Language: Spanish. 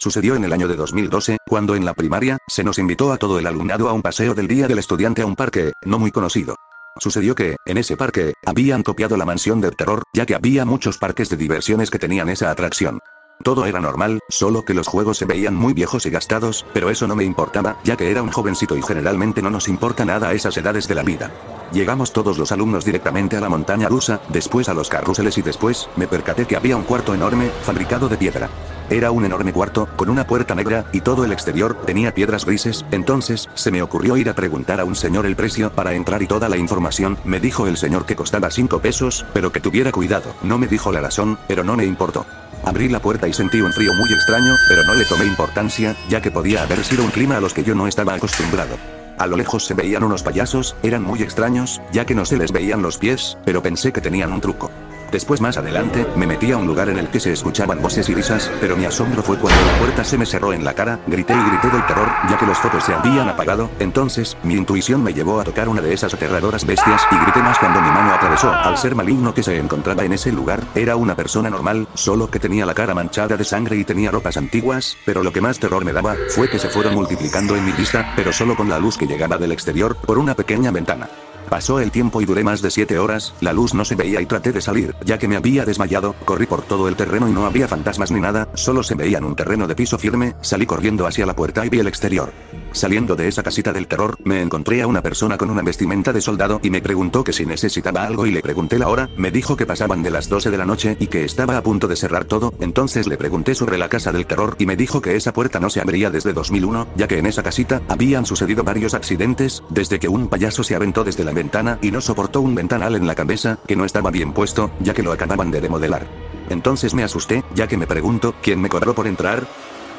Sucedió en el año de 2012, cuando en la primaria, se nos invitó a todo el alumnado a un paseo del Día del Estudiante a un parque, no muy conocido. Sucedió que, en ese parque, habían copiado la mansión del terror, ya que había muchos parques de diversiones que tenían esa atracción. Todo era normal, solo que los juegos se veían muy viejos y gastados, pero eso no me importaba, ya que era un jovencito y generalmente no nos importa nada a esas edades de la vida. Llegamos todos los alumnos directamente a la montaña rusa, después a los carruseles y después, me percaté que había un cuarto enorme, fabricado de piedra. Era un enorme cuarto, con una puerta negra, y todo el exterior tenía piedras grises, entonces, se me ocurrió ir a preguntar a un señor el precio para entrar y toda la información, me dijo el señor que costaba 5 pesos, pero que tuviera cuidado, no me dijo la razón, pero no me importó. Abrí la puerta y sentí un frío muy extraño, pero no le tomé importancia, ya que podía haber sido un clima a los que yo no estaba acostumbrado. A lo lejos se veían unos payasos, eran muy extraños, ya que no se les veían los pies, pero pensé que tenían un truco. Después más adelante, me metí a un lugar en el que se escuchaban voces y risas, pero mi asombro fue cuando la puerta se me cerró en la cara, grité y grité del terror, ya que los focos se habían apagado, entonces, mi intuición me llevó a tocar una de esas aterradoras bestias, y grité más cuando mi atravesó al ser maligno que se encontraba en ese lugar, era una persona normal, solo que tenía la cara manchada de sangre y tenía ropas antiguas, pero lo que más terror me daba, fue que se fueron multiplicando en mi vista, pero solo con la luz que llegaba del exterior, por una pequeña ventana. Pasó el tiempo y duré más de 7 horas, la luz no se veía y traté de salir, ya que me había desmayado, corrí por todo el terreno y no había fantasmas ni nada, solo se veían un terreno de piso firme, salí corriendo hacia la puerta y vi el exterior. Saliendo de esa casita del terror, me encontré a una persona con una vestimenta de soldado y me preguntó que si necesitaba algo y le pregunté la hora, me dijo que pasaban de las 12 de la noche y que estaba a punto de cerrar todo, entonces le pregunté sobre la casa del terror y me dijo que esa puerta no se abría desde 2001, ya que en esa casita habían sucedido varios accidentes, desde que un payaso se aventó desde la ventana y no soportó un ventanal en la cabeza, que no estaba bien puesto, ya que lo acababan de remodelar. Entonces me asusté, ya que me pregunto, ¿quién me cobró por entrar?